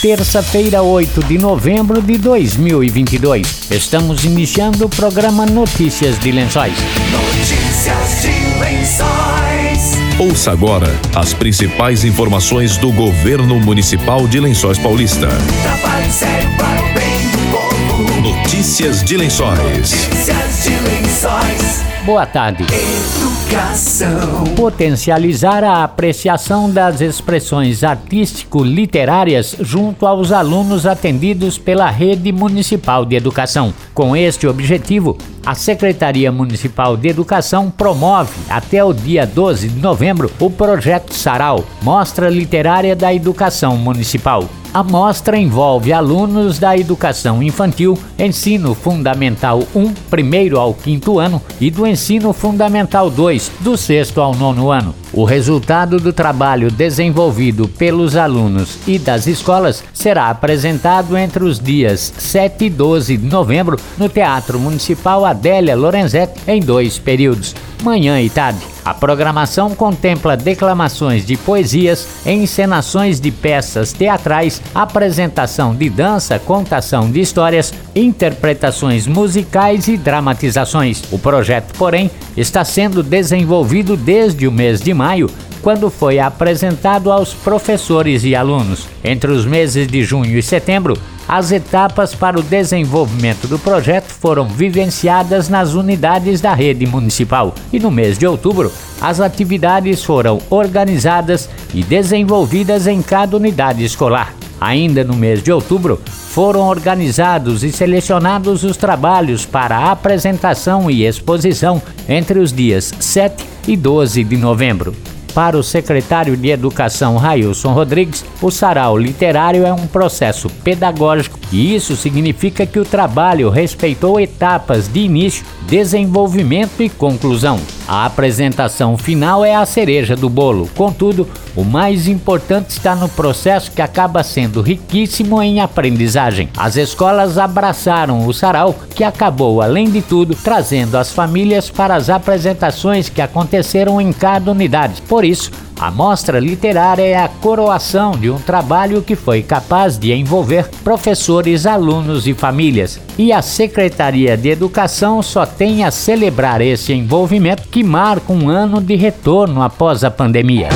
terça-feira, 8 de novembro de 2022. Estamos iniciando o programa Notícias de Lençóis. Notícias de Lençóis. Ouça agora as principais informações do governo municipal de Lençóis Paulista. Trabalho sério para o bem do povo. Notícias de Lençóis. Notícias de Lençóis. Boa tarde. Educação. Potencializar a apreciação das expressões artístico-literárias junto aos alunos atendidos pela Rede Municipal de Educação. Com este objetivo, a Secretaria Municipal de Educação promove, até o dia 12 de novembro, o projeto Sarau Mostra Literária da Educação Municipal. A mostra envolve alunos da educação infantil, ensino fundamental 1, primeiro ao quinto ano, e do ensino fundamental 2, do sexto ao nono ano. O resultado do trabalho desenvolvido pelos alunos e das escolas será apresentado entre os dias 7 e 12 de novembro no Teatro Municipal Adélia Lorenzetti em dois períodos, manhã e tarde. A programação contempla declamações de poesias, encenações de peças teatrais, apresentação de dança, contação de histórias, interpretações musicais e dramatizações. O projeto, porém, está sendo desenvolvido desde o mês de maio quando foi apresentado aos professores e alunos. Entre os meses de junho e setembro, as etapas para o desenvolvimento do projeto foram vivenciadas nas unidades da rede municipal e no mês de outubro, as atividades foram organizadas e desenvolvidas em cada unidade escolar. Ainda no mês de outubro, foram organizados e selecionados os trabalhos para apresentação e exposição entre os dias 7 e 12 de novembro. Para o secretário de Educação Railson Rodrigues, o sarau literário é um processo pedagógico e isso significa que o trabalho respeitou etapas de início, desenvolvimento e conclusão. A apresentação final é a cereja do bolo, contudo, o mais importante está no processo que acaba sendo riquíssimo em aprendizagem. As escolas abraçaram o sarau, que acabou, além de tudo, trazendo as famílias para as apresentações que aconteceram em cada unidade. Por isso, a mostra literária é a coroação de um trabalho que foi capaz de envolver professores, alunos e famílias. E a Secretaria de Educação só tem a celebrar esse envolvimento que marca um ano de retorno após a pandemia.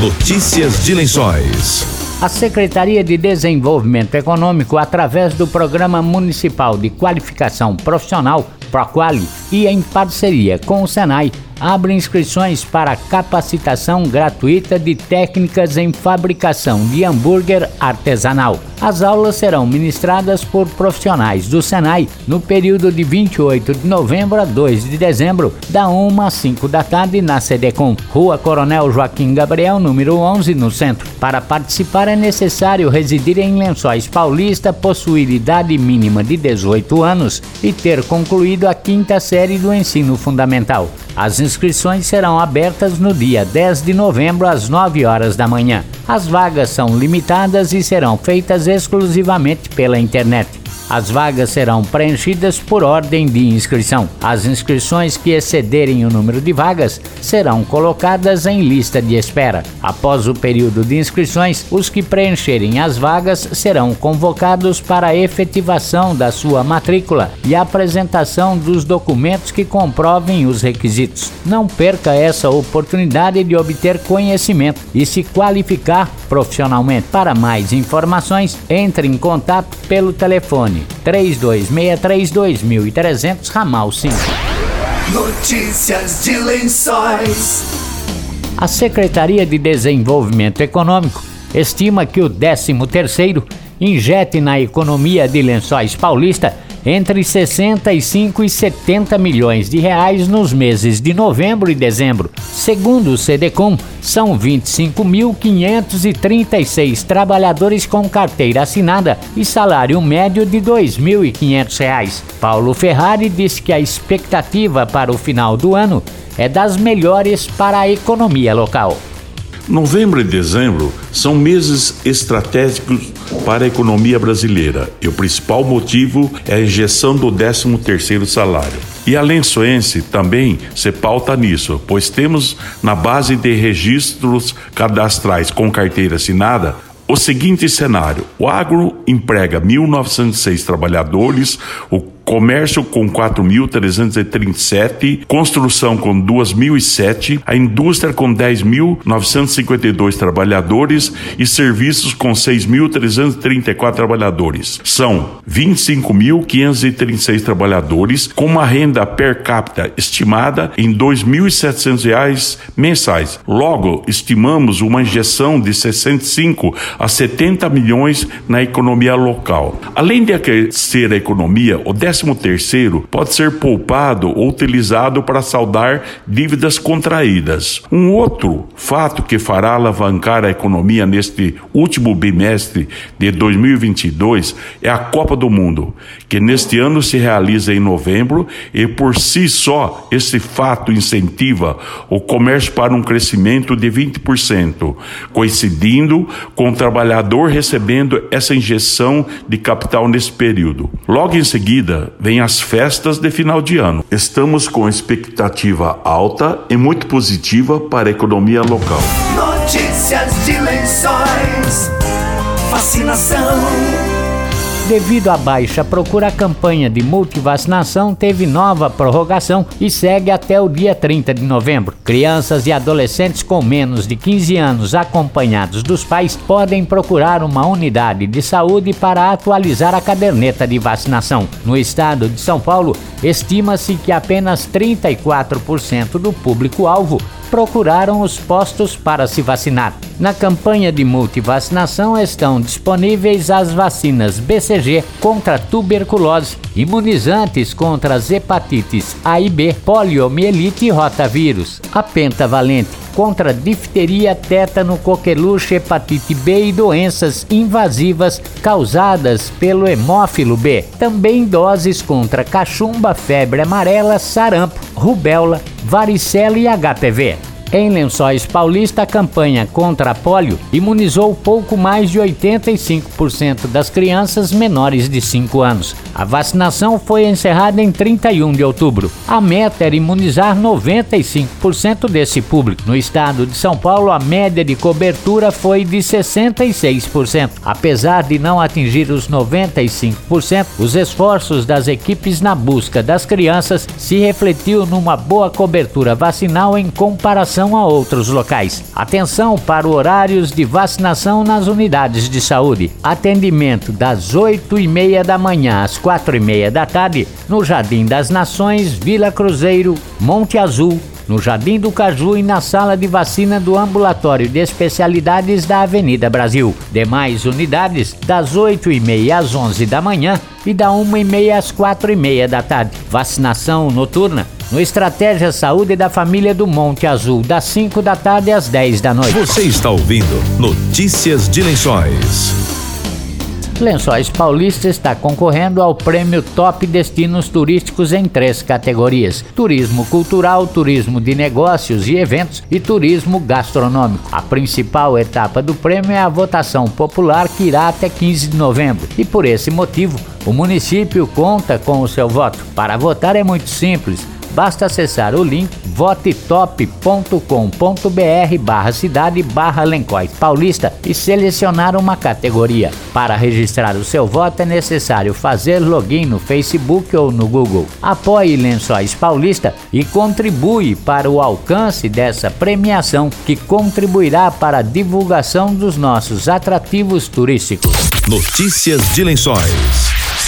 Notícias de Lençóis. A Secretaria de Desenvolvimento Econômico, através do Programa Municipal de Qualificação Profissional, Proquali, e em parceria com o Senai, abre inscrições para capacitação gratuita de técnicas em fabricação de hambúrguer artesanal. As aulas serão ministradas por profissionais do Senai no período de 28 de novembro a 2 de dezembro, da 1 às 5 da tarde na CDCOM, Rua Coronel Joaquim Gabriel, número 11, no centro. Para participar é necessário residir em Lençóis Paulista, possuir idade mínima de 18 anos e ter concluído a quinta série do ensino fundamental. As inscrições serão abertas no dia 10 de novembro às 9 horas da manhã. As vagas são limitadas e serão feitas exclusivamente pela internet. As vagas serão preenchidas por ordem de inscrição. As inscrições que excederem o número de vagas serão colocadas em lista de espera. Após o período de inscrições, os que preencherem as vagas serão convocados para a efetivação da sua matrícula e apresentação dos documentos que comprovem os requisitos. Não perca essa oportunidade de obter conhecimento e se qualificar profissionalmente. Para mais informações, entre em contato pelo telefone 32632300 ramal 5. Notícias de Lençóis. A Secretaria de Desenvolvimento Econômico estima que o 13º injete na economia de Lençóis Paulista entre 65 e 70 milhões de reais nos meses de novembro e dezembro. Segundo o CDCOM, são 25.536 trabalhadores com carteira assinada e salário médio de R$ 2.500. Paulo Ferrari disse que a expectativa para o final do ano é das melhores para a economia local. Novembro e dezembro são meses estratégicos para a economia brasileira e o principal motivo é a injeção do 13º salário. E a Lençoense também se pauta nisso, pois temos na base de registros cadastrais com carteira assinada o seguinte cenário: o agro emprega 1.906 trabalhadores, o comércio com 4.337, construção com 2.007, a indústria com 10.952 trabalhadores e serviços com 6.334 trabalhadores. São 25.536 trabalhadores com uma renda per capita estimada em R$ 2.700 mensais. Logo, estimamos uma injeção de 65 a 70 milhões na economia local. Além de aquecer a economia, o 13 décimo terceiro pode ser poupado ou utilizado para saldar dívidas contraídas. Um outro fato que fará alavancar a economia neste último bimestre de 2022 é a Copa do Mundo, que neste ano se realiza em novembro e por si só esse fato incentiva o comércio para um crescimento de 20%, coincidindo com o trabalhador recebendo essa injeção de capital nesse período. Logo em seguida, vem as festas de final de ano. Estamos com expectativa alta e muito positiva para a economia local. Notícias de lençóis. Devido à baixa procura, a campanha de multivacinação teve nova prorrogação e segue até o dia 30 de novembro. Crianças e adolescentes com menos de 15 anos acompanhados dos pais podem procurar uma unidade de saúde para atualizar a caderneta de vacinação. No estado de São Paulo, estima-se que apenas 34% do público-alvo procuraram os postos para se vacinar. Na campanha de multivacinação estão disponíveis as vacinas BCG contra tuberculose, imunizantes contra as hepatites A e B, poliomielite e rotavírus, a pentavalente contra difteria, tétano, coqueluche, hepatite B e doenças invasivas causadas pelo hemófilo B. Também doses contra cachumba, febre amarela, sarampo, rubéola, varicela e HPV. Em Lençóis Paulista, a campanha contra a polio imunizou pouco mais de 85% das crianças menores de 5 anos. A vacinação foi encerrada em 31 de outubro. A meta era imunizar 95% desse público. No estado de São Paulo, a média de cobertura foi de 66%. Apesar de não atingir os 95%, os esforços das equipes na busca das crianças se refletiu numa boa cobertura vacinal em comparação a outros locais. Atenção para horários de vacinação nas unidades de saúde. Atendimento das 8 e meia da manhã às 4 e meia da tarde no Jardim das Nações, Vila Cruzeiro, Monte Azul, no Jardim do Caju e na sala de vacina do Ambulatório de Especialidades da Avenida Brasil. Demais unidades das 8 e meia às 11 da manhã e da 1 e meia às 4 e meia da tarde. Vacinação noturna no Estratégia Saúde da Família do Monte Azul, das 5 da tarde às 10 da noite. Você está ouvindo Notícias de Lençóis. Lençóis Paulista está concorrendo ao prêmio Top Destinos Turísticos em três categorias: turismo cultural, turismo de negócios e eventos e turismo gastronômico. A principal etapa do prêmio é a votação popular que irá até 15 de novembro e por esse motivo o município conta com o seu voto. Para votar é muito simples Basta acessar o link votetop.com.br barra cidade barra Lencóis Paulista e selecionar uma categoria. Para registrar o seu voto é necessário fazer login no Facebook ou no Google. Apoie Lençóis Paulista e contribui para o alcance dessa premiação que contribuirá para a divulgação dos nossos atrativos turísticos. Notícias de Lençóis.